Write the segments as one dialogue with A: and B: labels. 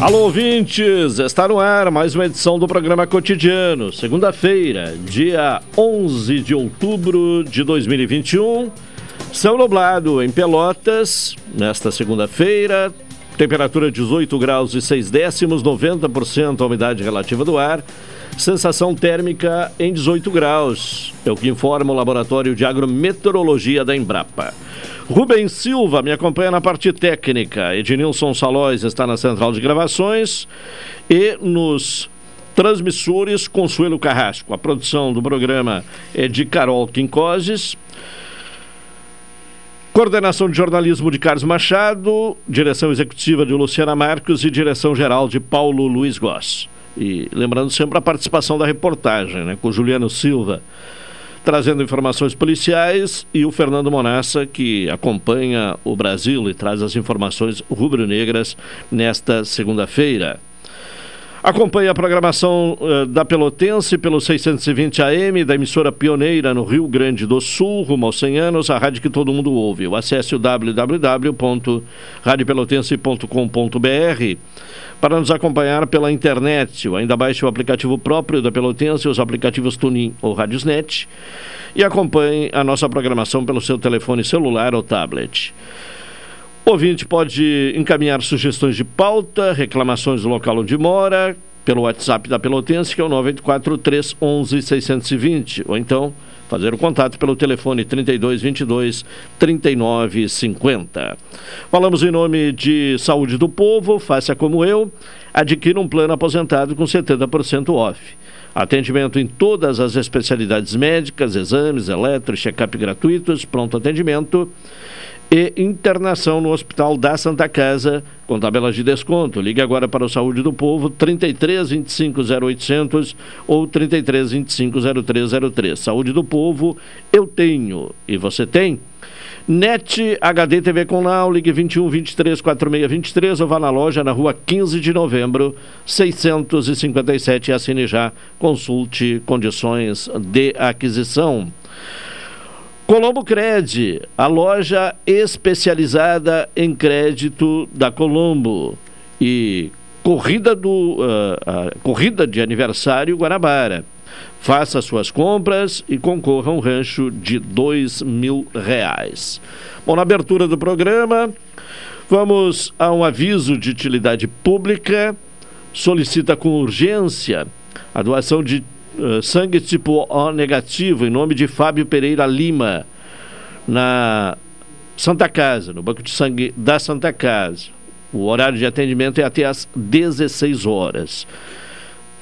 A: Alô, ouvintes! Está no ar mais uma edição do programa Cotidiano. Segunda-feira, dia 11 de outubro de 2021. Céu nublado em Pelotas, nesta segunda-feira. Temperatura 18 graus e 6 décimos, 90% a umidade relativa do ar. Sensação térmica em 18 graus. É o que informa o Laboratório de Agrometeorologia da Embrapa. Rubens Silva me acompanha na parte técnica. Ednilson Salóis está na central de gravações e nos transmissores Consuelo Carrasco. A produção do programa é de Carol Quincoses. Coordenação de jornalismo de Carlos Machado, direção executiva de Luciana Marcos e direção geral de Paulo Luiz Goss. E lembrando sempre a participação da reportagem, né, com Juliano Silva trazendo informações policiais, e o Fernando Monassa, que acompanha o Brasil e traz as informações rubro-negras nesta segunda-feira. Acompanhe a programação uh, da Pelotense pelo 620 AM, da emissora pioneira no Rio Grande do Sul, rumo aos 100 anos, a rádio que todo mundo ouve. Acesse o www.radiopelotense.com.br para nos acompanhar pela internet. Ou ainda baixe o aplicativo próprio da Pelotense, os aplicativos Tunin ou Radiosnet e acompanhe a nossa programação pelo seu telefone celular ou tablet. Ouvinte pode encaminhar sugestões de pauta, reclamações do local onde mora, pelo WhatsApp da Pelotense, que é o 984 311 620, ou então fazer o contato pelo telefone 3222 3950. Falamos em nome de Saúde do Povo, faça como eu, adquira um plano aposentado com 70% off. Atendimento em todas as especialidades médicas, exames, eletro, check-up gratuitos, pronto atendimento e internação no Hospital da Santa Casa, com tabelas de desconto. Ligue agora para o Saúde do Povo, 33 25 0800 ou 33 25 0303. Saúde do Povo, eu tenho e você tem? NET HD TV com Now, ligue 21 23 46 23 ou vá na loja na rua 15 de novembro, 657 e assine já. Consulte condições de aquisição. Colombo Cred, a loja especializada em crédito da Colombo. E corrida, do, uh, corrida de aniversário Guanabara. Faça suas compras e concorra a um rancho de dois mil reais. Bom, na abertura do programa, vamos a um aviso de utilidade pública. Solicita com urgência a doação de eh, sangue tipo O negativo, em nome de Fábio Pereira Lima, na Santa Casa, no Banco de Sangue da Santa Casa. O horário de atendimento é até às 16 horas.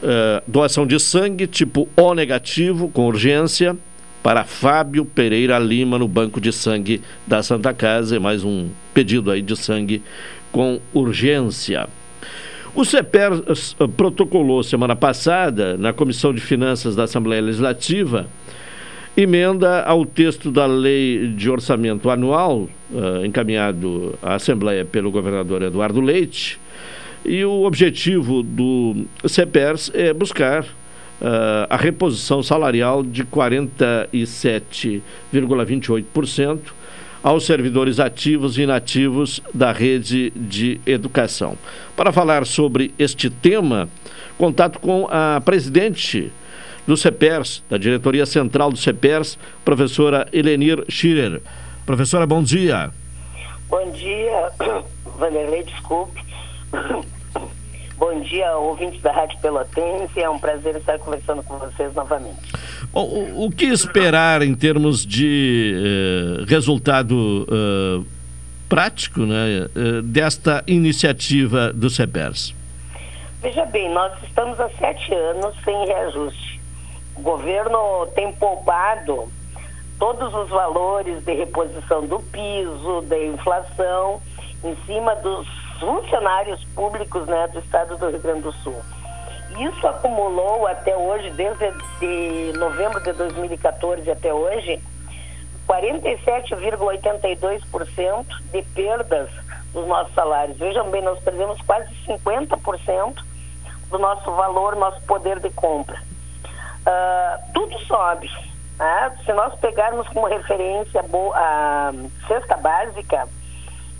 A: Uh, doação de sangue tipo O negativo, com urgência, para Fábio Pereira Lima, no Banco de Sangue da Santa Casa. É mais um pedido aí de sangue com urgência. O CEPER uh, protocolou semana passada, na Comissão de Finanças da Assembleia Legislativa, emenda ao texto da Lei de Orçamento Anual, uh, encaminhado à Assembleia pelo governador Eduardo Leite. E o objetivo do CEPERS é buscar uh, a reposição salarial de 47,28% aos servidores ativos e inativos da rede de educação. Para falar sobre este tema, contato com a presidente do CEPERS, da diretoria central do CEPERS, professora Elenir Schirer. Professora, bom dia.
B: Bom dia, Vanderlei, desculpe. Bom dia, ouvintes da Rádio Pelotense. É um prazer estar conversando com vocês novamente.
A: O, o que esperar em termos de eh, resultado eh, prático né, eh, desta iniciativa do CEPERS?
B: Veja bem, nós estamos há sete anos sem reajuste. O governo tem poupado todos os valores de reposição do piso, da inflação, em cima dos funcionários públicos né, do estado do Rio Grande do Sul. Isso acumulou até hoje, desde de novembro de 2014 até hoje, 47,82% de perdas dos nossos salários. Vejam bem, nós perdemos quase 50% do nosso valor, nosso poder de compra. Uh, tudo sobe. Né? Se nós pegarmos como referência a cesta básica,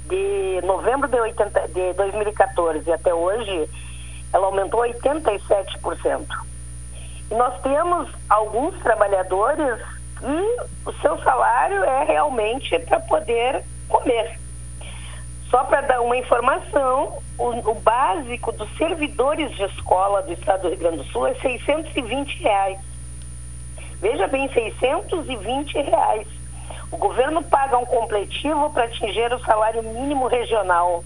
B: de novembro de, 80, de 2014 até hoje, ela aumentou 87%. E nós temos alguns trabalhadores que o seu salário é realmente para poder comer. Só para dar uma informação, o, o, básico dos servidores de escola do estado do Rio Grande do Sul é 620 reais. Veja bem, 620 reais. O governo paga um completivo para atingir o salário mínimo regional.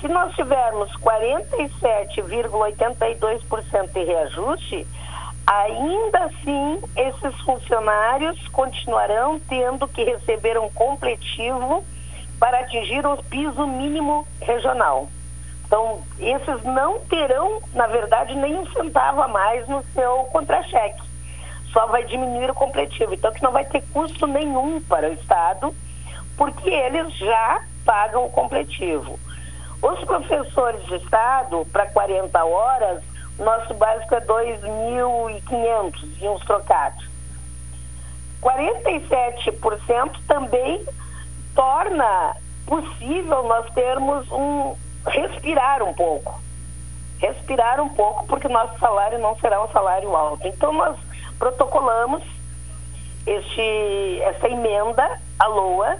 B: Se nós tivermos 47,82% de reajuste, ainda assim esses funcionários continuarão tendo que receber um completivo para atingir o piso mínimo regional. Então, esses não terão, na verdade, nem um centavo a mais no seu contra-cheque. Só vai diminuir o completivo. Então, que não vai ter custo nenhum para o Estado, porque eles já pagam o completivo. Os professores de Estado, para 40 horas, nosso básico é 2.500 e uns trocados. 47% também torna possível nós termos um respirar um pouco. Respirar um pouco, porque nosso salário não será um salário alto. Então nós protocolamos este, essa emenda, a LOA,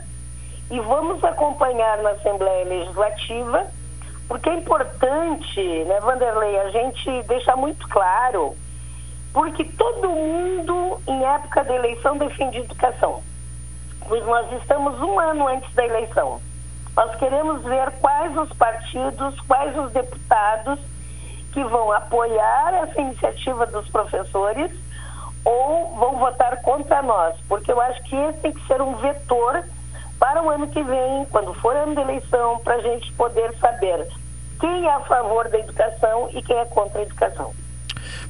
B: e vamos acompanhar na Assembleia Legislativa, porque é importante, né, Vanderlei, a gente deixar muito claro, porque todo mundo, em época da eleição, defende educação. Pois nós estamos um ano antes da eleição. Nós queremos ver quais os partidos, quais os deputados que vão apoiar essa iniciativa dos professores ou vão votar contra nós, porque eu acho que esse tem que ser um vetor para o ano que vem, quando for ano de eleição, para a gente poder saber quem é a favor da educação e quem é contra a educação.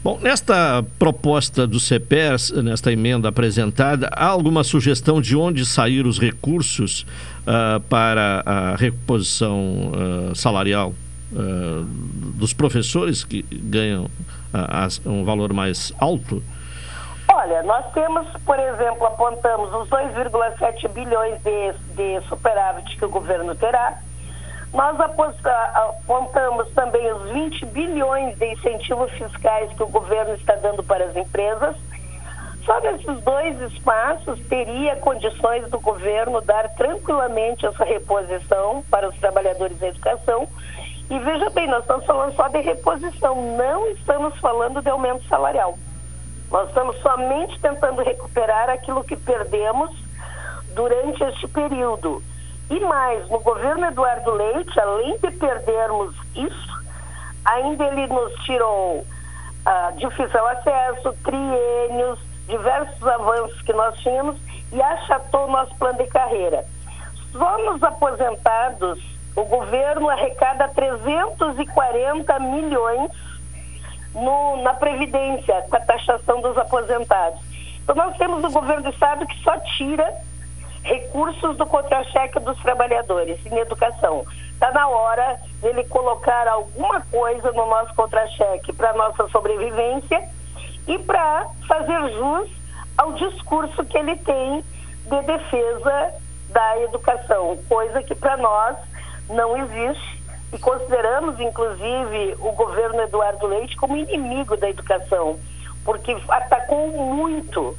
A: Bom, nesta proposta do CEPERS, nesta emenda apresentada, há alguma sugestão de onde sair os recursos uh, para a reposição uh, salarial uh, dos professores que ganham um valor mais alto?
B: Olha, nós temos, por exemplo, apontamos os 2,7 bilhões de, de superávit que o governo terá. Nós apontamos também os 20 bilhões de incentivos fiscais que o governo está dando para as empresas. Só nesses dois espaços teria condições do governo dar tranquilamente essa reposição para os trabalhadores da educação. E veja bem, nós estamos falando só de reposição, não estamos falando de aumento salarial. Nós estamos somente tentando recuperar aquilo que perdemos durante este período. E mais, no governo Eduardo Leite, além de perdermos isso, ainda ele nos tirou ah, difícil acesso, triênios, diversos avanços que nós tínhamos e achatou nosso plano de carreira. Só nos aposentados, o governo arrecada 340 milhões no, na Previdência, com a taxação dos aposentados. Então, nós temos o governo do Estado que só tira recursos do contra-cheque dos trabalhadores em educação. Está na hora dele colocar alguma coisa no nosso contra-cheque para nossa sobrevivência e para fazer jus ao discurso que ele tem de defesa da educação, coisa que para nós não existe e consideramos, inclusive, o governo Eduardo Leite como inimigo da educação, porque atacou muito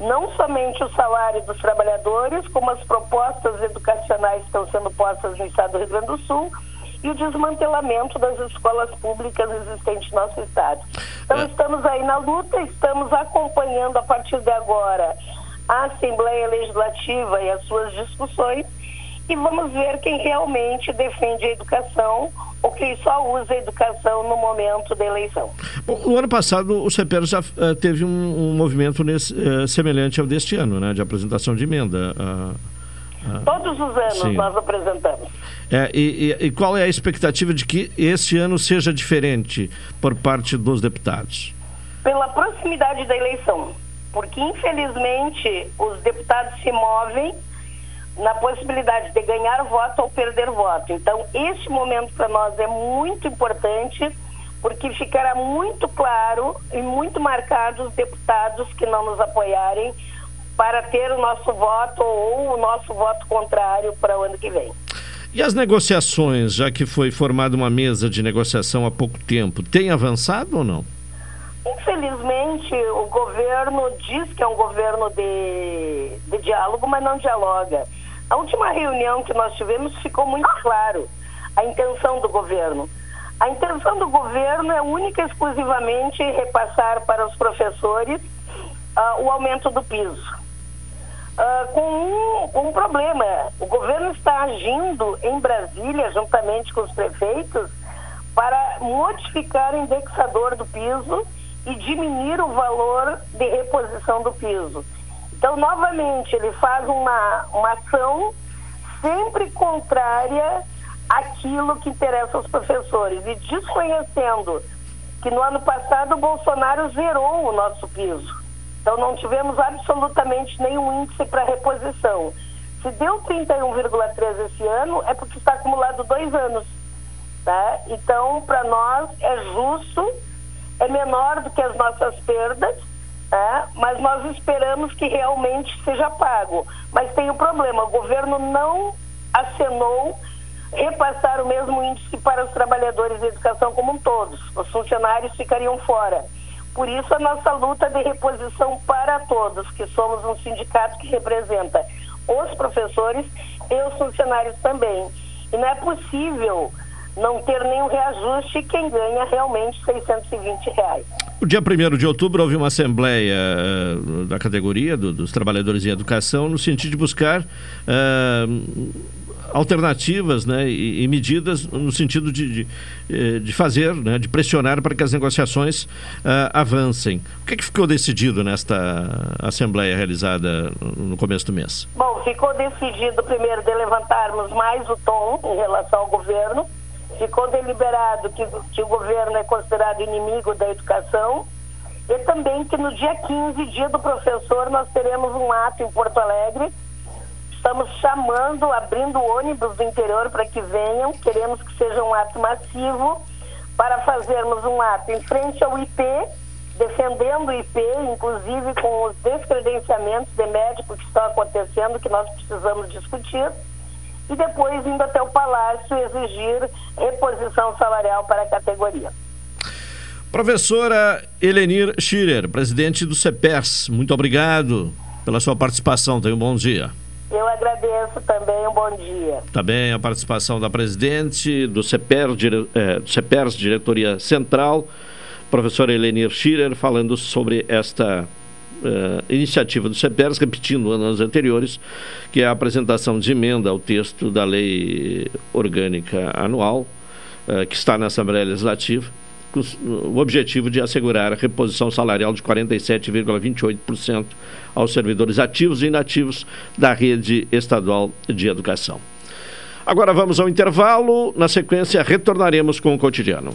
B: não somente o salário dos trabalhadores, como as propostas educacionais que estão sendo postas no estado do Rio Grande do Sul e o desmantelamento das escolas públicas existentes no nosso estado. Então, é. estamos aí na luta, estamos acompanhando a partir de agora a Assembleia Legislativa e as suas discussões e vamos ver quem realmente defende a educação ou quem só usa a educação no momento da eleição.
A: Bom, no ano passado, o CEPER já uh, teve um, um movimento nesse, uh, semelhante ao deste ano, né, de apresentação de emenda. Uh,
B: Todos os anos sim. nós apresentamos.
A: É, e, e, e, qual é a expectativa de que este ano seja diferente por parte dos deputados?
B: Pela proximidade da eleição, porque infelizmente os deputados se movem na possibilidade de ganhar voto ou perder voto. Então, este momento para nós é muito importante, porque ficará muito claro e muito marcado os deputados que não nos apoiarem para ter o nosso voto ou o nosso voto contrário para o ano que vem.
A: E as negociações, já que foi formada uma mesa de negociação há pouco tempo, tem avançado ou não?
B: Infelizmente, o governo diz que é um governo de, de diálogo, mas não dialoga. A última reunião que nós tivemos ficou muito claro a intenção do governo. A intenção do governo é única e exclusivamente repassar para os professores uh, o aumento do piso. Uh, com, um, com um problema. O governo está agindo em Brasília, juntamente com os prefeitos, para modificar o indexador do piso e diminuir o valor de reposição do piso. Então, novamente, ele faz uma, uma ação sempre contrária àquilo que interessa aos professores e desconhecendo que no ano passado o Bolsonaro zerou o nosso piso. Então, não tivemos absolutamente nenhum índice para reposição. Se deu 31,3 esse ano, é porque está acumulado dois anos. Tá? Então, para nós é justo, é menor do que as nossas perdas, é, mas nós esperamos que realmente seja pago. Mas tem um problema, o governo não acenou repassar o mesmo índice para os trabalhadores da educação como um todos. Os funcionários ficariam fora. Por isso a nossa luta de reposição para todos, que somos um sindicato que representa os professores e os funcionários também. E não é possível não ter nenhum reajuste quem ganha realmente 620 reais.
A: O dia 1 de outubro houve uma assembleia uh, da categoria do, dos trabalhadores em educação no sentido de buscar uh, alternativas né, e, e, medidas no sentido de, de, eh, de, fazer, né, de pressionar para que as negociações uh, avancem. O que, é que ficou decidido nesta assembleia realizada no começo do mês?
B: Bom, ficou decidido primeiro de levantarmos mais o tom em relação ao governo ficou deliberado que, que o governo é considerado inimigo da educação e também que no dia 15, dia do professor, nós teremos um ato em Porto Alegre. Estamos chamando, abrindo ônibus do interior para que venham. Queremos que seja um ato massivo para fazermos um ato em frente ao IP, defendendo o IP, inclusive com os descredenciamentos de médico que estão acontecendo, que nós precisamos discutir e depois indo até o Palácio exigir reposição salarial para a categoria.
A: Professora Elenir Schirer, presidente do CEPERS, muito obrigado pela sua participação. Tenha um bom dia.
B: Eu agradeço também, um bom dia.
A: Também a participação da presidente do CEPER, dire, do CEPERS, Diretoria Central, professora Elenir Schirer, falando sobre esta uh, iniciativa do CEPERS, repetindo anos anteriores, que é a apresentação de emenda ao texto da lei orgânica anual, uh, que está na Assembleia Legislativa, com o objetivo de assegurar a reposição salarial de 47,28% aos servidores ativos e inativos da rede estadual de educação. Agora vamos ao intervalo, na sequência retornaremos com o cotidiano.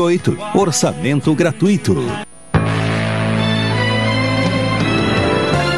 C: Orçamento gratuito.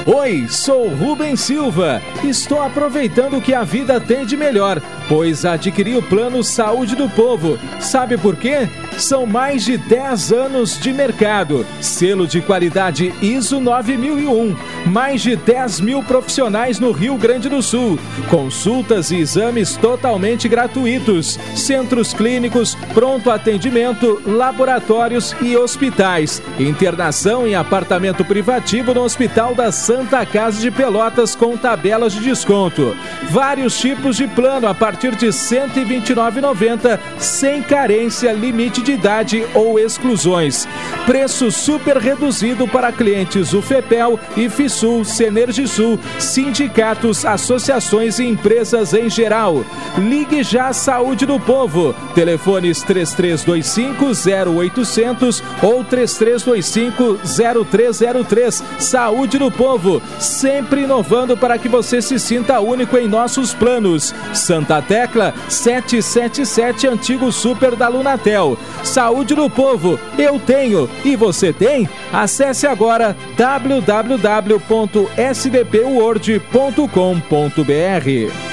D: Oi, sou Rubem Silva. Estou aproveitando o que a vida tem de melhor, pois adquiri o plano Saúde do Povo. Sabe por quê? São mais de 10 anos de mercado, selo de qualidade ISO 9001, mais de 10 mil profissionais no Rio Grande do Sul, consultas e exames totalmente gratuitos, centros clínicos, pronto atendimento, laboratórios e hospitais, internação em apartamento privativo no Hospital da Santa Casa de Pelotas com tabelas de desconto, vários tipos de plano a partir de R$ 129,90, sem carência, limite de idade ou exclusões. Preço super reduzido para clientes UFEPEL, IFISUL, Senergisul, sindicatos, associações e empresas em geral. Ligue já à Saúde do Povo. Telefones 3325 0800 ou 3325 0303. Saúde do Povo, sempre inovando para que você se sinta único em nossos planos. Santa Tecla 777 Antigo Super da Lunatel. Saúde do povo, eu tenho e você tem? Acesse agora www.sdpword.com.br.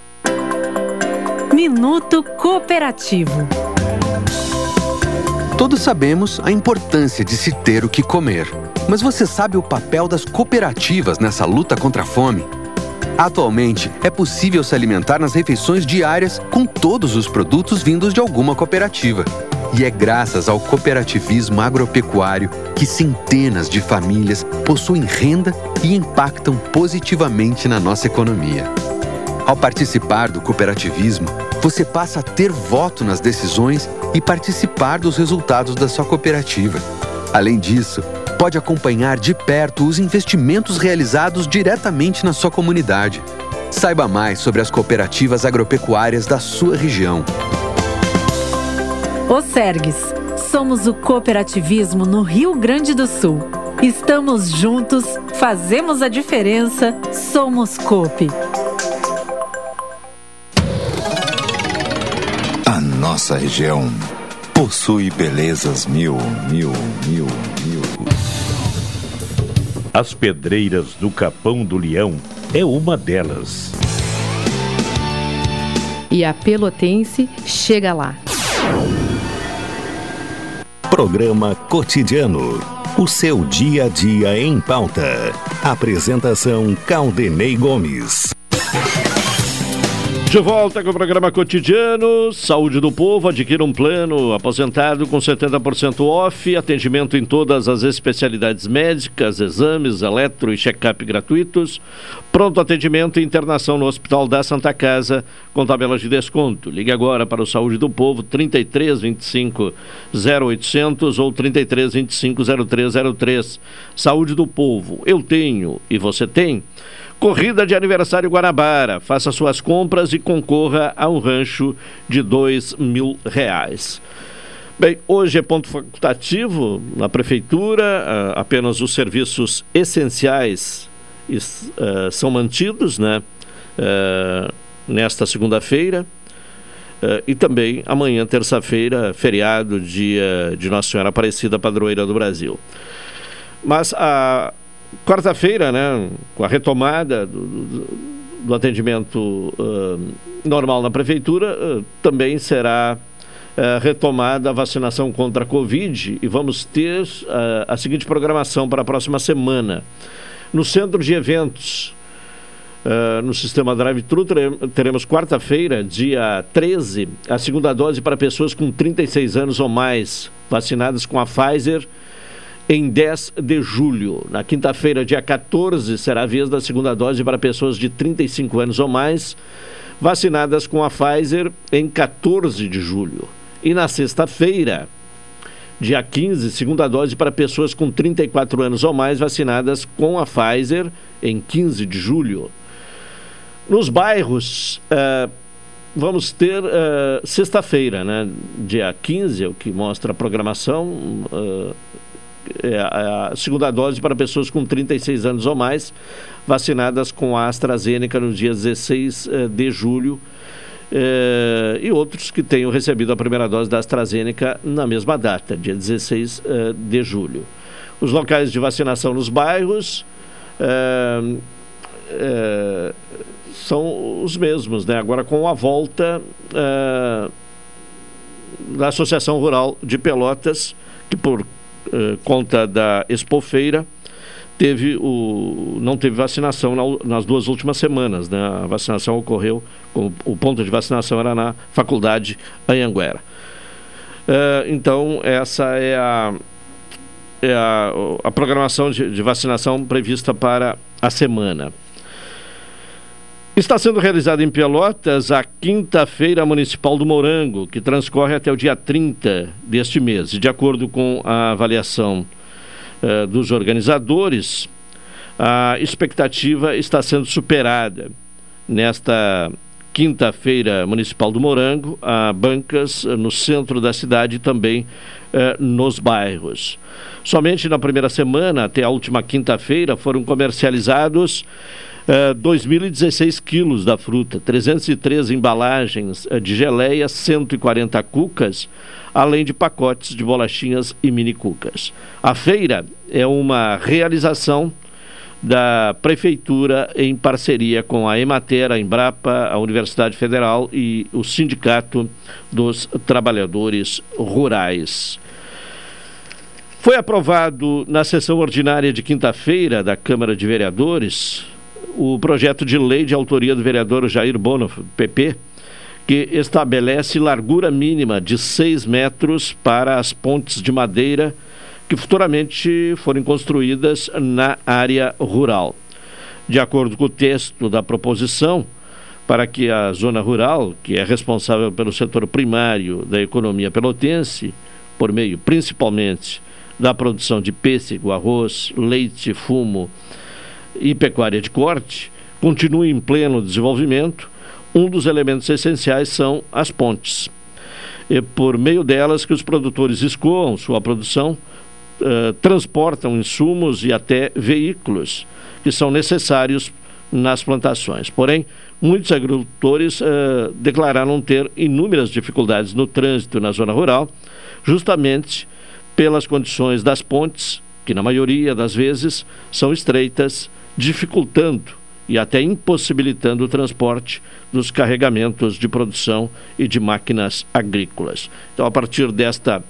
E: Minuto Cooperativo.
F: Todos sabemos a importância de se ter o que comer. Mas você sabe o papel das cooperativas nessa luta contra a fome? Atualmente, é possível se alimentar nas refeições diárias com todos os produtos vindos de alguma cooperativa. E é graças ao cooperativismo agropecuário que centenas de famílias possuem renda e impactam positivamente na nossa economia. Ao participar do cooperativismo, você passa a ter voto nas decisões e participar dos resultados da sua cooperativa. Além disso, pode acompanhar de perto os investimentos realizados diretamente na sua comunidade. Saiba mais sobre as cooperativas agropecuárias da sua região.
E: O Sergues. Somos o cooperativismo no Rio Grande do Sul. Estamos juntos, fazemos a diferença, somos COP.
G: Nossa região possui belezas mil, mil, mil, mil.
H: As Pedreiras do Capão do Leão é uma delas.
I: E a Pelotense chega lá.
C: Programa Cotidiano. O seu dia a dia em pauta. Apresentação Caldenei Gomes.
A: De volta com o programa cotidiano, Saúde do Povo, adquira um plano aposentado com 70% off, atendimento em todas as especialidades médicas, exames, eletro e check-up gratuitos, pronto atendimento e internação no Hospital da Santa Casa com tabelas de desconto. Ligue agora para o Saúde do Povo 33 25 0800 ou 33 25 0303. Saúde do Povo, eu tenho e você tem. Corrida de aniversário Guanabara. Faça suas compras e concorra a um rancho de dois mil reais. Bem, hoje é ponto facultativo na prefeitura, apenas os serviços essenciais uh, são mantidos, né? Uh, nesta segunda-feira. Uh, e também amanhã, terça-feira, feriado, dia de Nossa Senhora Aparecida, padroeira do Brasil. Mas a, quarta-feira, né, com a retomada do, do, do atendimento uh, normal na prefeitura, uh, também será uh, retomada a vacinação contra a Covid e vamos ter a seguinte programação para a próxima semana. No centro de eventos, no sistema drive-thru, teremos quarta-feira, dia 13, a segunda dose para pessoas com 36 anos ou mais, vacinadas com a Pfizer em 10 de julho. Na quinta-feira, dia 14, será a vez da segunda dose para pessoas de 35 anos ou mais, vacinadas com a Pfizer em 14 de julho. E na sexta-feira, dia 15, segunda dose para pessoas com 34 anos ou mais, vacinadas com a Pfizer em 15 de julho. Nos bairros, uh, vamos ter uh, sexta-feira, né? dia 15, é o que mostra a programação. Uh, a segunda dose para pessoas com 36 anos ou mais, vacinadas com a AstraZeneca no dia 16 eh, de julho. Eh, e outros que tenham recebido a primeira dose da AstraZeneca na mesma data, dia 16 eh, de julho. Os locais de vacinação nos bairros são os mesmos, né? agora com a volta da Associação Rural de Pelotas, que por eh, conta da Expofeira, teve o, não teve vacinação na, nas duas últimas semanas. Né? A vacinação ocorreu, o, o ponto de vacinação era na faculdade Anhanguera. Eh, então, essa é a, é a, a programação de, de vacinação prevista para a semana. Está sendo realizada em Pelotas a Quinta-feira Municipal do Morango, que transcorre até o dia 30 deste mês. De acordo com a avaliação uh, dos organizadores, a expectativa está sendo superada. Nesta Quinta-feira Municipal do Morango, há bancas no centro da cidade e também uh, nos bairros. Somente na primeira semana, até a última quinta-feira, foram comercializados 2.016 é, quilos da fruta, 303 embalagens é, de geleia, 140 cucas, além de pacotes de bolachinhas e mini cucas. A feira é uma realização da Prefeitura em parceria com a Emater, a Embrapa, a Universidade Federal e o Sindicato dos Trabalhadores Rurais. Foi aprovado na sessão ordinária de quinta-feira da Câmara de Vereadores o projeto de lei de autoria do vereador Jair Bono, PP, que estabelece largura mínima de 6 metros para as pontes de madeira que futuramente forem construídas na área rural. De acordo com o texto da proposição, para que a zona rural, que é responsável pelo setor primário da economia pelotense, por meio principalmente da produção de pêssego, arroz, leite, fumo, e pecuária de corte continue em pleno desenvolvimento, um dos elementos essenciais são as pontes. E por meio delas que os produtores escoam sua produção, uh, transportam insumos e até veículos que são necessários nas plantações. Porém, muitos agricultores uh, declararam ter inúmeras dificuldades no trânsito na zona rural, justamente pelas condições das pontes, que na maioria das vezes são estreitas dificultando e até impossibilitando o transporte dos carregamentos de produção e de máquinas agrícolas. Então, a partir desta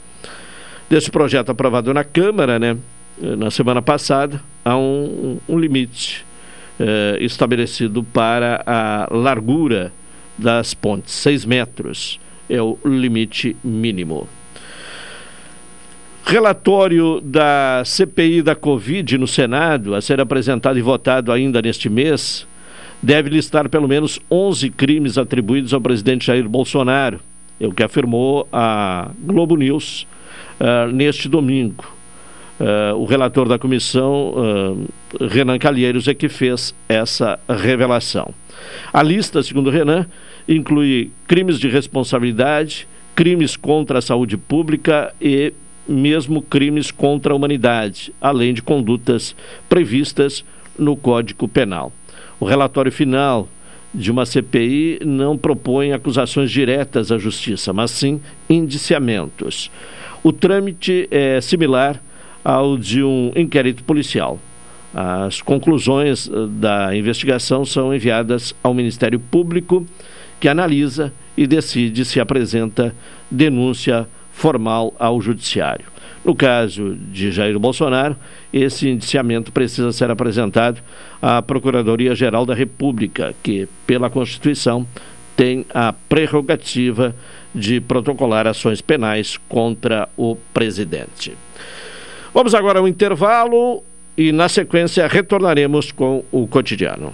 A: desse projeto aprovado na Câmara, né, na semana passada, há um, um limite eh, estabelecido para a largura das pontes. 6 metros é o limite mínimo. Relatório da CPI da Covid no Senado, a ser apresentado e votado ainda neste mês, deve listar pelo menos 11 crimes atribuídos ao presidente Jair Bolsonaro, é o que afirmou a Globo News uh, neste domingo. Uh, o relator da comissão, uh, Renan Calheiros, é que fez essa revelação. A lista, segundo Renan, inclui crimes de responsabilidade, crimes contra a saúde pública e mesmo crimes contra a humanidade, além de condutas previstas no Código Penal. O relatório final de uma CPI não propõe acusações diretas à Justiça, mas sim indiciamentos. O trâmite é similar ao de um inquérito policial. As conclusões eh, da investigação são enviadas ao Ministério Público, que analisa e decide se apresenta denúncia formal ao Judiciário. No caso de Jair Bolsonaro, esse indiciamento precisa ser apresentado à Procuradoria-Geral da República, que, pela Constituição, tem a prerrogativa de protocolar ações penais contra o presidente. Vamos agora ao intervalo e, na sequência, retornaremos com o cotidiano.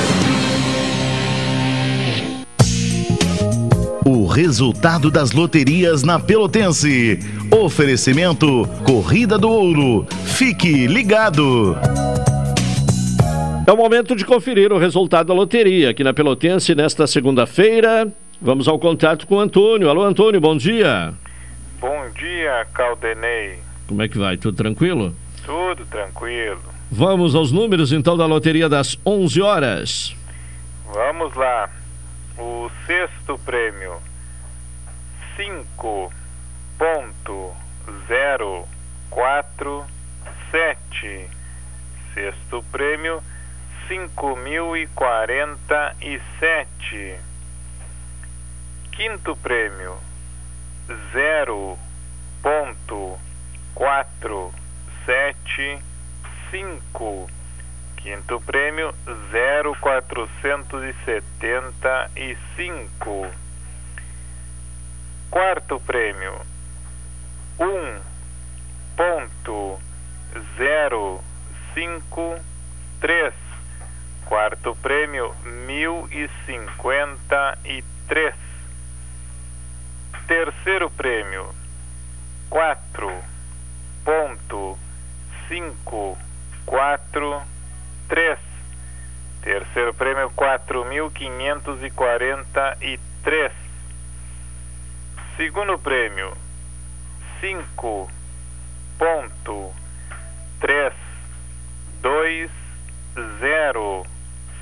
J: Resultado das loterias na Pelotense. Oferecimento Corrida do Ouro. Fique ligado.
A: É o momento de conferir o resultado da loteria aqui na Pelotense nesta segunda-feira. Vamos ao contato com o Antônio. Alô, Antônio, bom dia.
K: Bom dia, Caldenei.
A: Como é que vai? Tudo tranquilo?
K: Tudo tranquilo.
A: Vamos aos números então da loteria das 11 horas.
K: Vamos lá. O sexto prêmio: cinco ponto zero quatro sete. Sexto prêmio: cinco mil e quarenta e sete. Quinto prêmio: zero ponto quatro sete cinco. Quinto prêmio, zero quatrocentos e setenta e cinco. Quarto prêmio, um ponto zero cinco três. Quarto prêmio, mil e cinquenta e três. Terceiro prêmio, quatro ponto cinco quatro três. Terceiro prêmio, quatro mil quinhentos e quarenta e três. Segundo prêmio, cinco ponto três dois zero.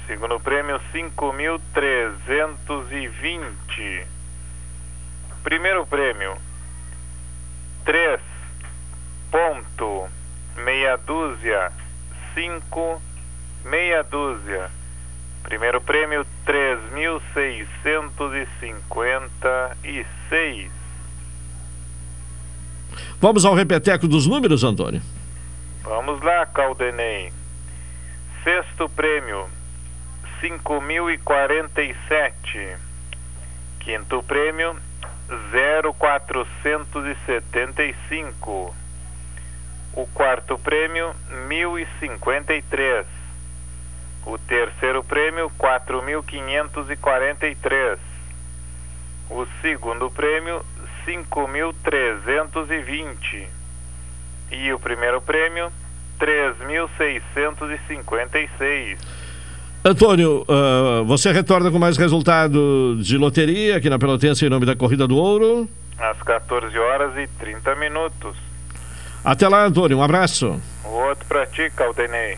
K: Segundo prêmio, cinco mil trezentos e vinte. Primeiro prêmio, três ponto meia dúzia cinco meia dúzia. Primeiro prêmio 3.656.
A: Vamos ao repeteco dos números, Antônio?
K: Vamos lá, Caldenei. Sexto prêmio 5.047. Quinto prêmio 0,475. O quarto prêmio 1.053 o terceiro prêmio, 4.543. O segundo prêmio, 5.320. E o primeiro prêmio, 3.656.
A: Antônio, uh, você retorna com mais resultado de loteria aqui na Pelotense em nome da Corrida do Ouro?
K: Às 14 horas e 30 minutos.
A: Até lá, Antônio. Um abraço.
K: O outro pra ti, Caldenei.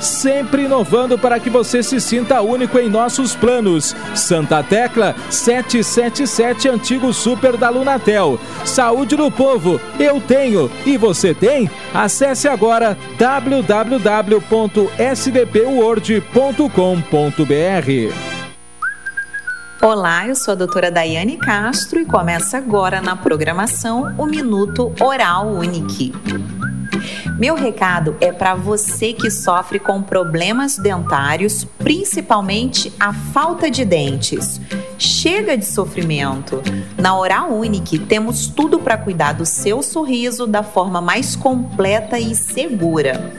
D: sempre inovando para que você se sinta único em nossos planos. Santa Tecla 777 Antigo Super da Lunatel. Saúde do Povo, eu tenho e você tem? Acesse agora www.sdpword.com.br.
L: Olá, eu sou a doutora Daiane Castro e começa agora na programação o Minuto Oral Unique. Meu recado é para você que sofre com problemas dentários, principalmente a falta de dentes. Chega de sofrimento. Na Oral Unique temos tudo para cuidar do seu sorriso da forma mais completa e segura.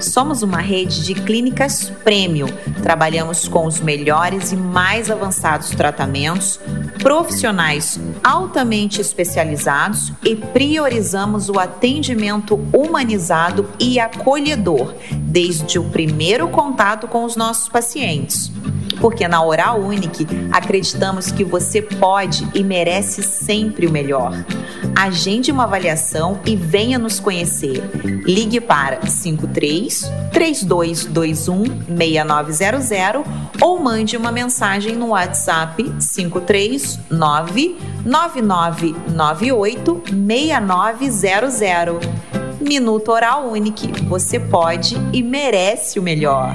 L: Somos uma rede de clínicas premium. Trabalhamos com os melhores e mais avançados tratamentos, profissionais altamente especializados e priorizamos o atendimento humanizado e acolhedor desde o primeiro contato com os nossos pacientes porque na Oral Unique acreditamos que você pode e merece sempre o melhor. Agende uma avaliação e venha nos conhecer. Ligue para 53 3221 6900 ou mande uma mensagem no WhatsApp 539 9998 6900. Minuto Oral Unique. Você pode e merece o melhor.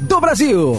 M: do Brasil.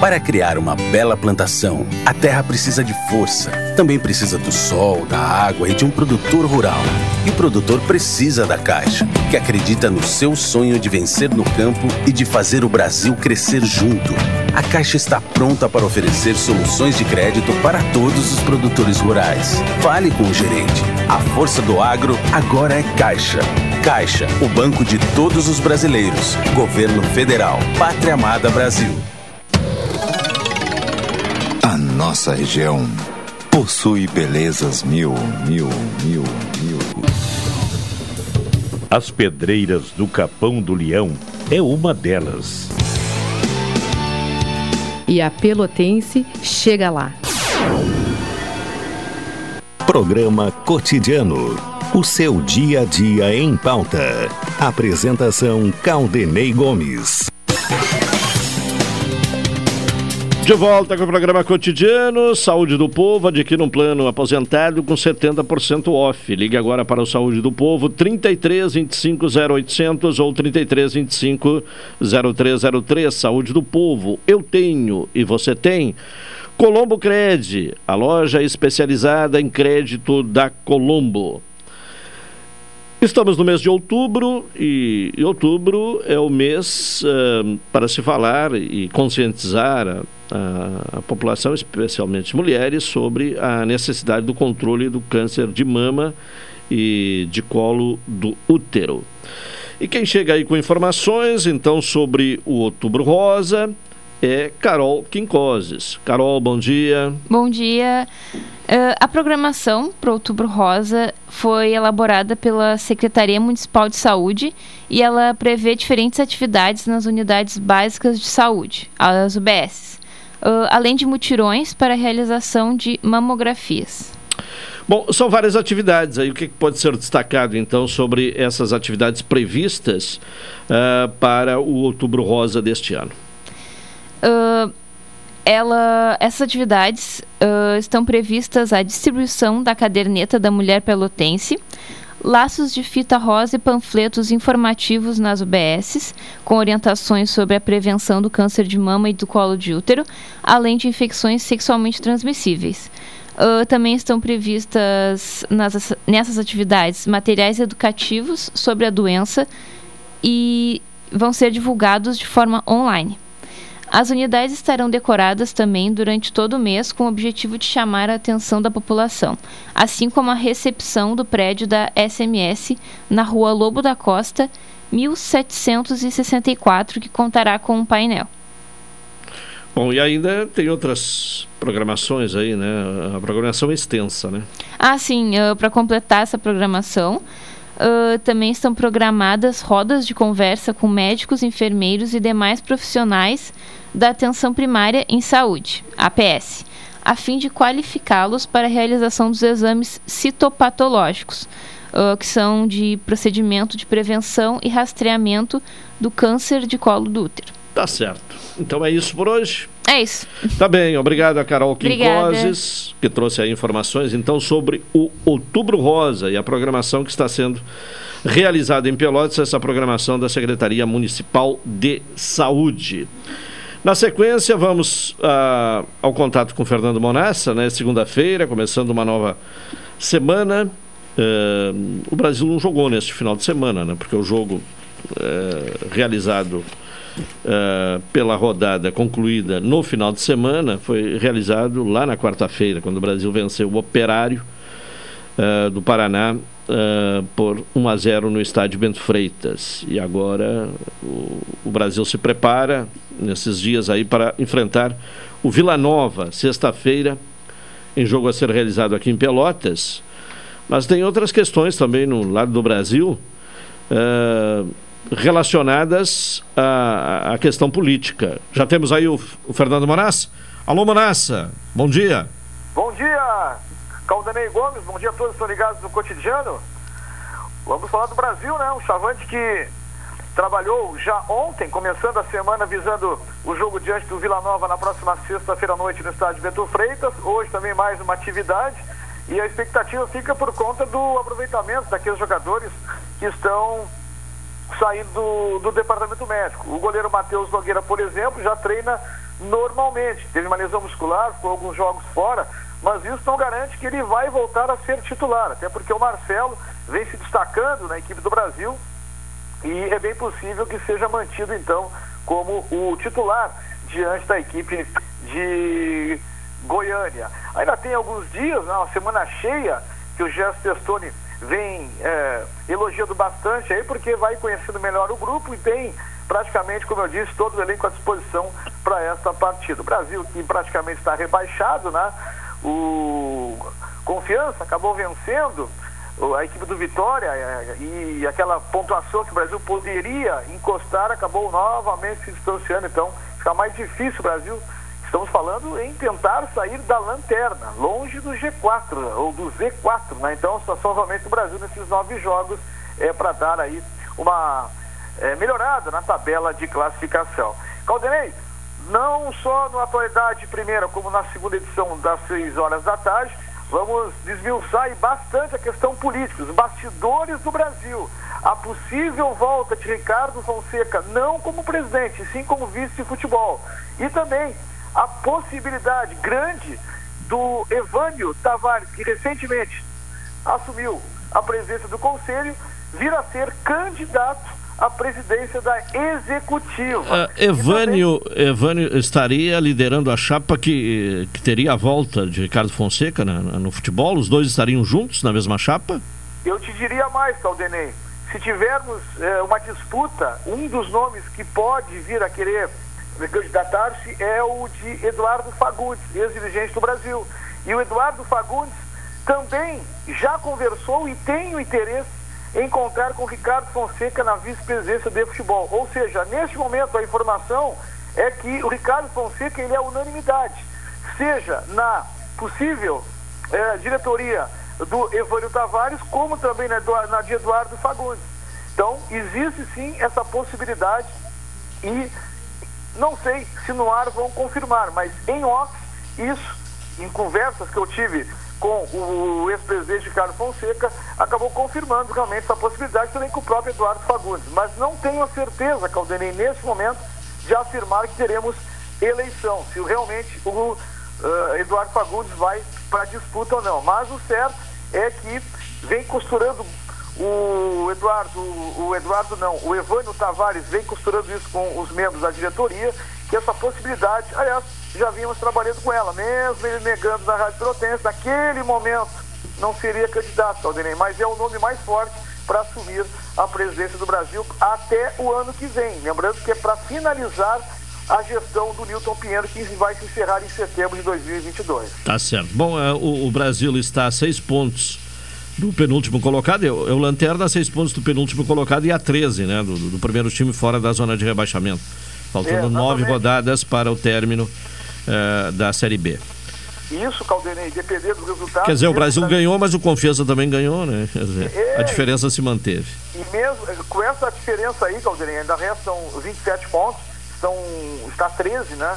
N: Para criar uma bela plantação, a terra precisa de força também precisa do sol, da água e de um produtor rural. E o produtor precisa da Caixa, que acredita no seu sonho de vencer no campo e de fazer o Brasil crescer junto. A Caixa está pronta para oferecer soluções de crédito para todos os produtores rurais. Fale com o gerente. A força do agro agora é Caixa. Caixa, o banco de todos os brasileiros. Governo Federal. Pátria Amada Brasil.
G: Nossa região possui belezas mil, mil, mil, mil.
H: As Pedreiras do Capão do Leão é uma delas.
I: E a Pelotense chega lá.
C: Programa Cotidiano. O seu dia a dia em pauta. Apresentação Caldenei Gomes.
A: De volta com o programa cotidiano, Saúde do Povo, adquira um plano aposentado com 70% off. Ligue agora para o Saúde do Povo, 33 25 0800 ou 33 25 0303. Saúde do Povo, eu tenho e você tem. Colombo Cred, a loja especializada em crédito da Colombo. Estamos no mês de outubro e, outubro é o mês uh, para se falar e conscientizar a, a, população, especialmente mulheres, sobre a necessidade do controle do câncer de mama e de colo do útero. E quem chega aí com informações, então, sobre o Outubro Rosa é Carol Quincoses. Carol, bom dia.
O: Bom dia. Uh, a programação para Outubro Rosa foi elaborada pela Secretaria Municipal de Saúde e ela prevê diferentes atividades nas unidades básicas de saúde, as UBS, uh, além de mutirões para a realização de mamografias.
A: Bom, são várias atividades aí. O que pode ser destacado então sobre essas atividades previstas uh, para o Outubro Rosa deste ano?
O: Uh, ela, essas atividades uh, estão previstas a distribuição da caderneta da mulher pelotense, laços de fita rosa e panfletos informativos nas UBSs, com orientações sobre a prevenção do câncer de mama e do colo de útero, além de infecções sexualmente transmissíveis. Uh, também estão previstas nas, nessas atividades materiais educativos sobre a doença e vão ser divulgados de forma online. As unidades estarão decoradas também durante todo o mês com o objetivo de chamar a atenção da população, assim como a recepção do prédio da SMS na rua Lobo da Costa, 1764, que contará com um painel.
A: Bom, e ainda tem outras programações aí, né? A programação é extensa, né?
O: Ah, sim. Uh, Para completar essa programação, uh, também estão programadas rodas de conversa com médicos, enfermeiros e demais profissionais da Atenção Primária em Saúde, APS, a fim de qualificá-los para a realização dos exames citopatológicos, uh, que são de procedimento de prevenção e rastreamento do câncer de colo do útero.
A: Tá certo. Então é isso por hoje.
O: É isso.
A: Tá bem, obrigado a Carol Quincoses, que trouxe aí informações então sobre o Outubro Rosa e a programação que está sendo realizada em Pelotas, essa programação da Secretaria Municipal de Saúde. Na sequência, vamos uh, ao contato com Fernando Monassa, né? Segunda-feira, começando uma nova semana. Uh, o Brasil não jogou neste final de semana, né? Porque o jogo uh, realizado pela rodada concluída no final de semana foi realizado lá na quarta-feira, quando o Brasil venceu o Operário do Paraná uh, por 1 a 0 no estádio Bento Freitas. E agora o, o, Brasil se prepara nesses dias aí para enfrentar o Vila Nova, sexta-feira, em jogo a ser realizado aqui em Pelotas. Mas tem outras questões também no lado do Brasil uh, relacionadas à, à, questão política. Já temos aí o, o Fernando Monassa. Alô, Monassa, bom dia.
P: Bom dia, Caldanei Gomes, bom dia a todos, estão ligados no cotidiano. Vamos falar do Brasil, né? Um chavante que trabalhou já ontem, começando a semana visando o jogo diante do Vila Nova na próxima sexta-feira à noite no estádio Beto Freitas. Hoje também mais uma atividade e a expectativa fica por conta do aproveitamento daqueles jogadores que estão saindo do, do departamento médico. O goleiro Matheus Nogueira, por exemplo, já treina normalmente. Teve uma lesão muscular, ficou alguns jogos fora, mas isso não garante que ele vai voltar a ser titular, até porque o Marcelo vem se destacando na equipe do Brasil e é bem possível que seja mantido então como o titular diante da equipe de Goiânia. Ainda tem alguns dias, né, uma semana cheia, que o Gerson Testoni vem é, elogiando bastante aí, porque vai conhecendo melhor o grupo e tem praticamente, como eu disse, todo o elenco à disposição para esta partida. O Brasil, que praticamente está rebaixado, né? O Confiança acabou vencendo a equipe do Vitória é, e aquela pontuação que o Brasil poderia encostar acabou novamente se distanciando. Então, fica mais difícil o Brasil Estamos falando em tentar sair da lanterna, longe do G4 ou do Z4, né? Então a situação realmente do Brasil nesses nove jogos é para dar aí uma é, melhorada na tabela de classificação. Caldenei, não só na atualidade primeira, como na segunda edição das seis horas da tarde, vamos desmiuçar bastante a questão política, os bastidores do Brasil. A possível volta de Ricardo Fonseca, não como presidente, sim como vice de futebol. E também a possibilidade grande do Evânio Tavares, que recentemente assumiu a presidência do Conselho, vir a ser candidato à presidência da Executiva.
A: Uh, Evânio, também... Evânio estaria liderando a chapa que, que teria a volta de Ricardo Fonseca né, no futebol? Os dois estariam juntos na mesma chapa?
P: Eu te diria mais, Caldenei. Se tivermos eh, uma disputa, um dos nomes que pode vir a querer candidatar-se é o de Eduardo Fagundes, ex-dirigente do Brasil. E o Eduardo Fagundes também já conversou e tem o interesse em contar com Ricardo Fonseca na vice-presidência de futebol. Ou seja, neste momento a informação é que o Ricardo Fonseca ele é unanimidade, seja na possível eh, diretoria do Evânio Tavares, como também na, na de Eduardo Fagundes. Então, existe sim essa possibilidade e não sei se no ar vão confirmar, mas em off, isso, em conversas que eu tive com o ex-presidente Ricardo Fonseca, acabou confirmando realmente essa possibilidade também com o próprio Eduardo Fagundes. Mas não tenho a certeza, Caldenei, nesse momento, de afirmar que teremos eleição, se realmente o uh, Eduardo Fagundes vai para disputa ou não. Mas o certo é que vem costurando o Eduardo, o Eduardo não, o Evânio Tavares vem costurando isso com os membros da diretoria, que essa possibilidade, aliás, já vínhamos trabalhando com ela, mesmo ele negando na Rádio Pelotense, naquele momento não seria candidato, Aldenei, mas é o nome mais forte para assumir a presidência do Brasil até o ano que vem. Lembrando que é para finalizar a gestão do Newton Pinheiro, que vai se encerrar em setembro de 2022.
A: Tá certo. Bom, é, o, o Brasil está a seis pontos do penúltimo colocado. É o Lanterna, seis pontos do penúltimo colocado e a 13, né? Do, do primeiro time fora da zona de rebaixamento. Faltando é, nove rodadas para o término uh, da Série B.
P: Isso, Caldenei, depender do resultado.
A: Quer dizer, o Brasil ganhou, mas o Confiança também ganhou, né? Quer dizer, é, a diferença se manteve.
P: E mesmo com essa diferença aí, Caldenei, ainda restam 27 pontos, são, está 13, né?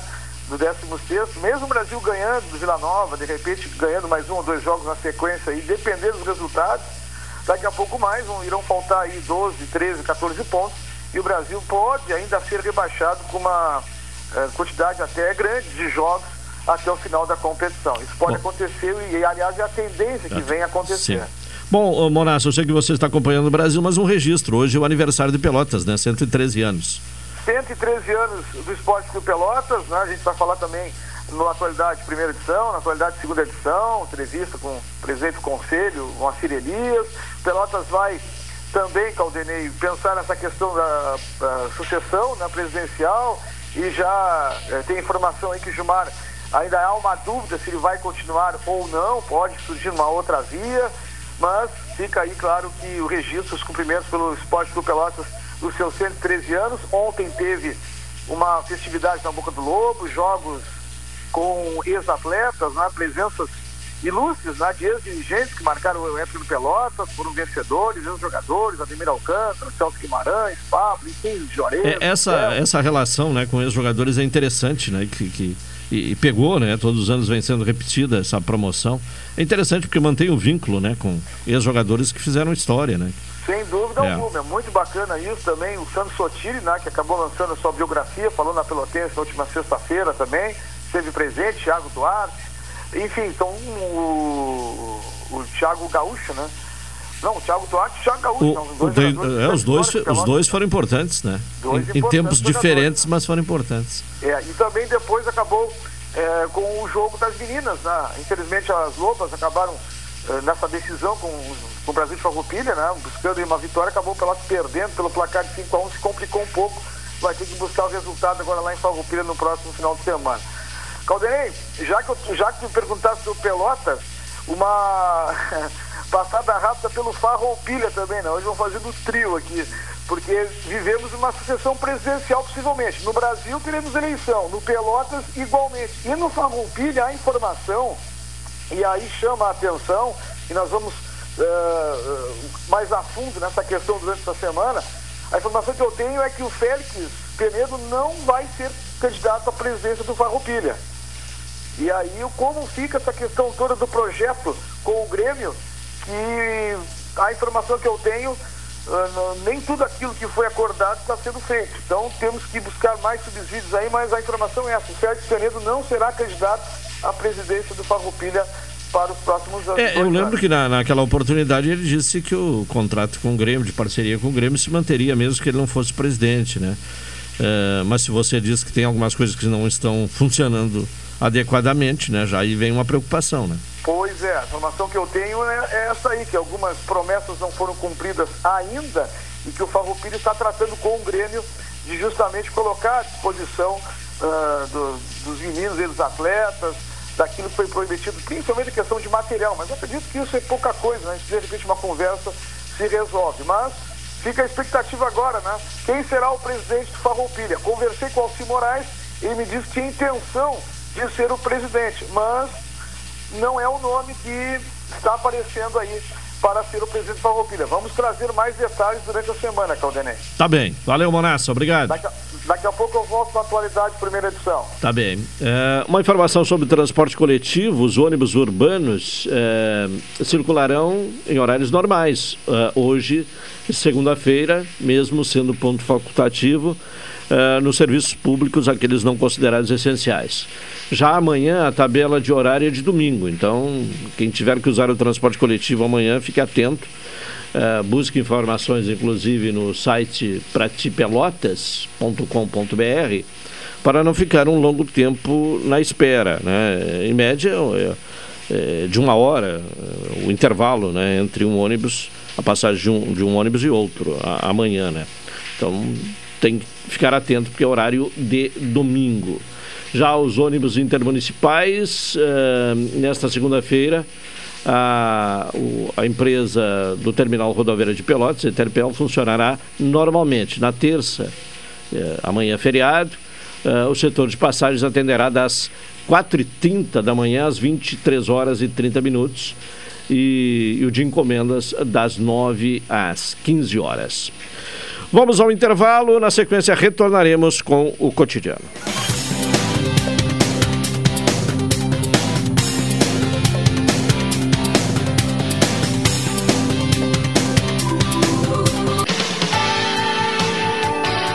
P: Do 16 mesmo o Brasil ganhando do Vila Nova, de repente ganhando mais um ou dois jogos na sequência e dependendo dos resultados, daqui a pouco mais vão, irão faltar aí 12, 13, 14 pontos e o Brasil pode ainda ser rebaixado com uma eh, quantidade até grande de jogos até o final da competição. Isso pode Bom. acontecer e, aliás, é a tendência que vem acontecer. Sim.
A: Bom, Monasso, eu sei que você está acompanhando o Brasil, mas um registro. Hoje é o aniversário de Pelotas, né? 113 anos.
P: 113 anos do Esporte Clube Pelotas, né? A gente vai falar também na atualidade primeira edição, na atualidade segunda edição, entrevista com o presidente do conselho, Moacir Elias. Pelotas vai também, Caldenei, pensar nessa questão da, da sucessão né, presidencial e já é, tem informação aí que o Gilmar ainda há uma dúvida se ele vai continuar ou não, pode surgir uma outra via, mas fica aí claro que o registro, os cumprimentos pelo Esporte Clube Pelotas dos seus 113 anos. Ontem teve uma festividade na Boca do Lobo, jogos com ex-atletas, né, presenças ilustres né, de ex-dirigentes que marcaram o época do Pelotas, foram vencedores, ex-jogadores, Ademir Alcântara, Celso Guimarães, Pablo, enfim, Jorez.
A: É, essa, essa relação né, com ex-jogadores é interessante, né? Que, que, e, e, pegou, né? Todos os anos vem sendo repetida essa promoção. É interessante porque mantém o vínculo né, com ex-jogadores que fizeram história, né?
P: Sem dúvida é. alguma, é muito bacana isso também. O Sandro Sotiri, né, que acabou lançando a sua biografia, falou na Pelotense na última sexta-feira também, esteve presente, Thiago Duarte, Enfim, então o, o Thiago Gaúcho, né? Não, o Thiago Duarte e o Thiago Gaúcho.
A: O,
P: são
A: o
P: dois
A: de- é, os, dois, os dois foram importantes, né?
P: Dois
A: Em, em
P: importantes
A: tempos
P: jogadores.
A: diferentes, mas foram importantes.
P: É, e também depois acabou é, com o jogo das meninas, né? Infelizmente as Lobas acabaram é, nessa decisão com, com o Brasil de Farroupilha, né? Buscando uma vitória, acabou pelas perdendo pelo placar de 5 a 1 se complicou um pouco. Vai ter que buscar o resultado agora lá em Farroupilha no próximo final de semana. Caldenei, já que, eu, já que tu perguntaste do Pelotas, uma passada rápida pelo Farroupilha também, né? Hoje vamos fazer do trio aqui, porque vivemos uma sucessão presidencial possivelmente. No Brasil teremos eleição, no Pelotas igualmente. E no Farroupilha a informação, e aí chama a atenção, e nós vamos eh, mais a fundo nessa questão durante essa semana, a informação que eu tenho é que o Félix Penedo não vai ser candidato à presidência do Farroupilha. E aí, como fica essa questão toda do projeto com o Grêmio, que a informação que eu tenho, ah, nem tudo aquilo que foi acordado está sendo feito. Então, temos que buscar mais subsídios aí, mas a informação é essa. O Félix Penedo não será candidato à presidência do Farroupilha para os próximos anos.
A: É, eu lembro que na, naquela oportunidade ele disse que o contrato com o Grêmio, de parceria com o Grêmio, se manteria mesmo que ele não fosse presidente, né? É, mas se você diz que tem algumas coisas que não estão funcionando adequadamente, né? Já aí vem uma preocupação, né?
P: Pois é, a informação que eu tenho é, é essa aí, que algumas promessas não foram cumpridas ainda e que o Farroupilha está tratando com o Grêmio de justamente colocar à disposição ah, do- dos meninos e dos atletas, daquilo que foi prometido, principalmente a questão de material, mas eu acredito que isso é pouca coisa, né? De repente uma conversa se resolve, mas fica a expectativa agora, né? Quem será o presidente do Farroupilha? Conversei com o Alci Moraes, ele me disse que tinha intenção de ser o presidente, mas não é o nome que está aparecendo aí para ser o presidente do Farroupilha. Vamos trazer mais detalhes durante a semana, Caldenei.
A: Tá bem. Valeu, Monassa. Obrigado.
P: Daqui a, daqui a pouco eu volto na atualidade, primeira edição.
A: Tá bem. É, uma informação sobre transporte coletivo: os ônibus urbanos é, circularão em horários normais. É, hoje, segunda-feira, mesmo sendo ponto facultativo, é, nos serviços públicos, aqueles não considerados essenciais. Já amanhã, a tabela de horário é de domingo. Então, quem tiver que usar o transporte coletivo amanhã, fique atento. É, busque informações, inclusive, no site pratipelotas.com.br para não ficar um longo tempo na espera. Né? Em média, é, é de uma hora é, o intervalo né, entre um ônibus, a passagem de um, de um ônibus e outro, a- amanhã. Né? Então, tem que ficar atento, porque é horário de domingo. Já os ônibus intermunicipais, eh, nesta segunda-feira, a, a empresa do Terminal Rodoviário de Pelotas, Interpel, funcionará normalmente. Na terça, eh, amanhã é feriado, eh, o setor de passagens atenderá das 4h30 da manhã às 23 horas e 30 minutos e, e o de encomendas das 9 às 15 horas. Vamos ao intervalo, na sequência retornaremos com o cotidiano.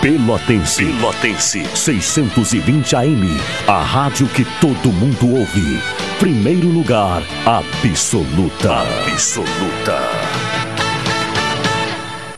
Q: Pelotense. Pelotense. 620 AM. A rádio que todo mundo ouve. Primeiro lugar, absoluta. Absoluta.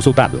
R: consultado.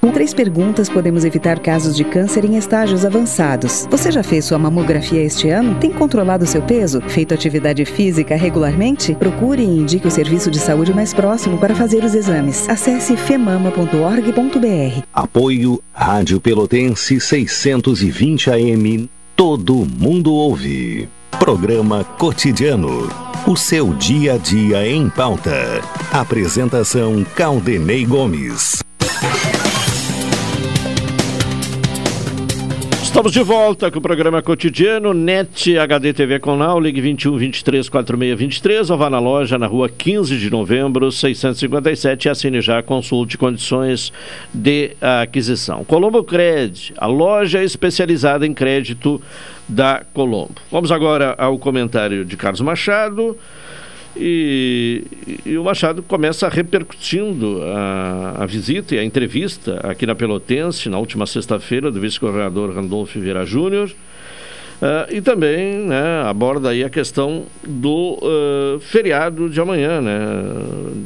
S: Com três perguntas, podemos evitar casos de câncer em estágios avançados. Você já fez sua mamografia este ano? Tem controlado seu peso? Feito atividade física regularmente? Procure e indique o serviço de saúde mais próximo para fazer os exames. Acesse femama.org.br.
C: Apoio Rádio Pelotense 620 AM. Todo mundo ouve. Programa Cotidiano. O seu dia a dia em pauta. Apresentação Caldenei Gomes.
A: Estamos de volta com o programa cotidiano NET HD TV Conal, ligue 21 23 46 23 ou vá na loja na rua 15 de novembro 657 e assine já consulte condições de aquisição. Colombo Cred, a loja especializada em crédito da Colombo. Vamos agora ao comentário de Carlos Machado. E, e, o Machado começa repercutindo a, a, visita e a entrevista aqui na Pelotense, na última sexta-feira, do vice-governador Randolfo Vieira Júnior. Uh, e também né, aborda aí a questão do uh, feriado de amanhã, né,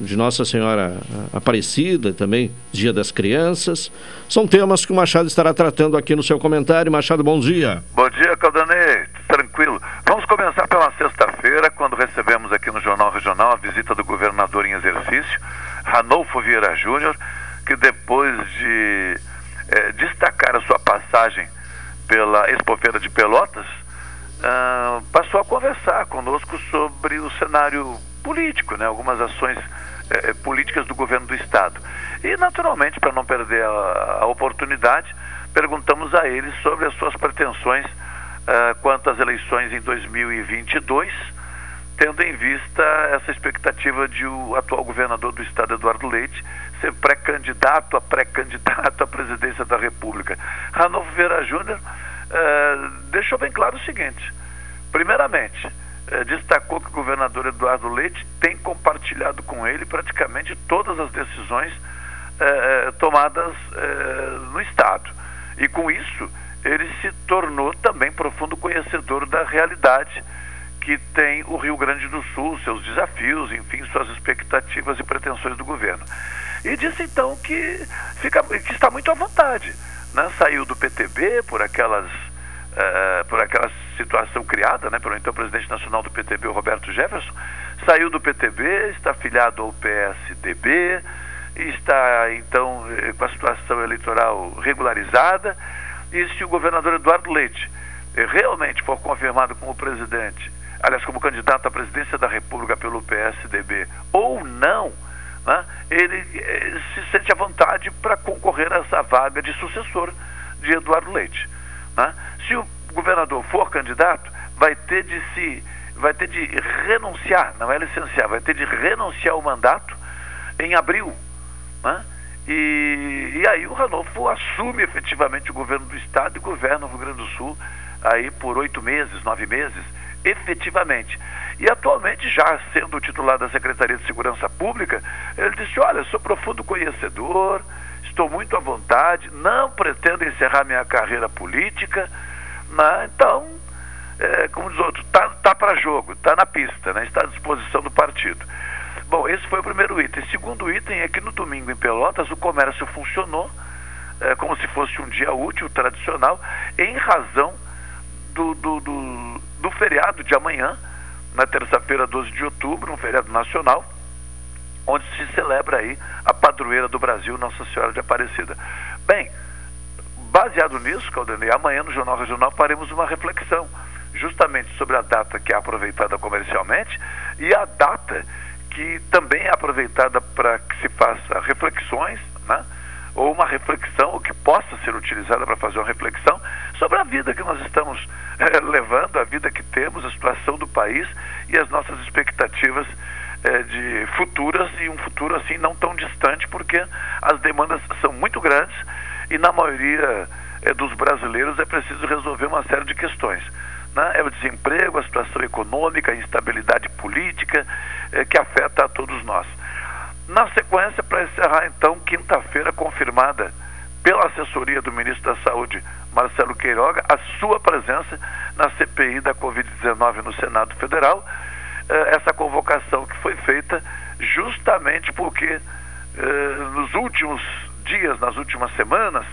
A: de Nossa Senhora Aparecida, também Dia das Crianças. São temas que o Machado estará tratando aqui no seu comentário. Machado, bom dia.
T: Bom dia, Caldanei. Tranquilo. Vamos começar pela sexta-feira, quando recebemos aqui no Jornal Regional a visita do governador em exercício, Ranolfo Vieira Júnior, que depois de eh, destacar a sua passagem pela Expofeira de Pelotas, uh, passou a conversar conosco sobre o cenário político, né, algumas ações eh, políticas do governo do Estado. E, naturalmente, para não perder a, a, oportunidade, perguntamos a ele sobre as suas pretensões uh, quanto às eleições em 2022, tendo em vista essa expectativa de o atual governador do Estado, Eduardo Leite, ser pré-candidato a pré-candidato à presidência da República. Ranolfo Vera Júnior uh, deixou bem claro o seguinte: primeiramente, uh, destacou que o governador Eduardo Leite tem compartilhado com ele praticamente todas as decisões uh, tomadas no Estado. E com isso, ele se tornou também profundo conhecedor da realidade que tem o Rio Grande do Sul, seus desafios, enfim, suas expectativas e pretensões do governo. E disse então que, fica, que está muito à vontade. Né? Saiu do PTB por aquelas. Uh, por aquela situação criada né, pelo então presidente nacional do PTB, Roberto Jefferson, saiu do PTB, está afiliado ao PSDB, está então eh, com a situação eleitoral regularizada, e se o governador Eduardo Leite eh, realmente for confirmado como presidente, aliás, como candidato à presidência da República pelo PSDB, ou não, né, ele eh, se sente à vontade para concorrer a essa vaga de sucessor de Eduardo Leite. Né? Se o governador for candidato, vai ter de se vai ter de renunciar, não é licenciar, vai ter de renunciar ao mandato em abril. Né? E, e aí o Ranolfo assume efetivamente o governo do estado e governa o Rio Grande do Sul aí por oito meses, nove meses, efetivamente. E atualmente, já sendo titular da Secretaria de Segurança Pública, ele disse: Olha, sou profundo conhecedor, estou muito à vontade, não pretendo encerrar minha carreira política, né? então, é, como diz outro, tá, tá para jogo, está na pista, né? está à disposição do partido. Bom, esse foi o primeiro item. Segundo item é que no domingo em Pelotas o comércio funcionou é, como se fosse um dia útil, tradicional, em razão do, do, do, do feriado de amanhã, na terça-feira, 12 de outubro, um feriado nacional, onde se celebra aí a padroeira do Brasil, Nossa Senhora de Aparecida. Bem, baseado nisso, Caldanei, amanhã no Jornal Regional faremos uma reflexão justamente sobre a data que é aproveitada comercialmente e a data que também é aproveitada para que se faça reflexões, né? ou uma reflexão, ou que possa ser utilizada para fazer uma reflexão sobre a vida que nós estamos é, levando, a vida que temos, a situação do país e as nossas expectativas é, de futuras e um futuro assim não tão distante, porque as demandas são muito grandes e na maioria é, dos brasileiros é preciso resolver uma série de questões. Né? É o desemprego, a situação econômica, a instabilidade política é, que afeta a todos nós. Na sequência, para encerrar então, quinta-feira confirmada pela assessoria do ministro da Saúde, Marcelo Queiroga, a sua presença na CPI da Covid-19 no Senado Federal. Eh, essa convocação que foi feita justamente porque eh, nos últimos dias, nas últimas semanas,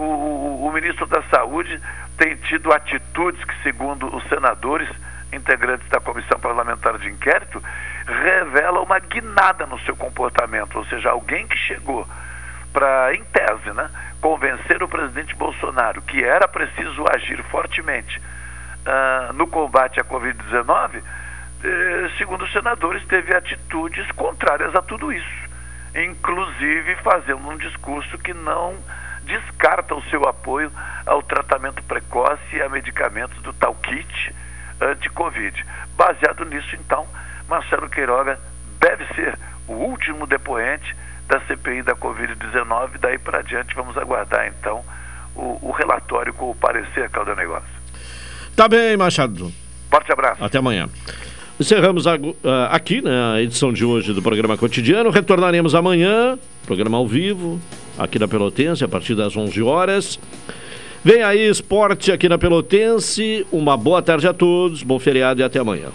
T: o, o ministro da Saúde tem tido atitudes que, segundo os senadores, integrantes da comissão parlamentar de inquérito, revela uma guinada no seu comportamento, ou seja, alguém que chegou para, em tese, né, convencer o presidente Bolsonaro que era preciso agir fortemente uh, no combate à Covid-19, eh, segundo os senadores, teve atitudes contrárias a tudo isso, inclusive fazendo um discurso que não descarta o seu apoio ao tratamento precoce e a medicamentos do tal kit anti-Covid. Baseado nisso, então, Marcelo Queiroga deve ser o último depoente da CPI da Covid-19. Daí para diante, vamos aguardar, então, o, o relatório com o parecer, Caldo Negócio.
A: Tá bem, Machado.
T: Forte abraço.
A: Até amanhã. Encerramos a, uh, aqui na né, edição de hoje do programa cotidiano. Retornaremos amanhã, programa ao vivo, aqui na Pelotense, a partir das 11 horas. Vem aí esporte aqui na Pelotense. Uma boa tarde a todos, bom feriado e até amanhã.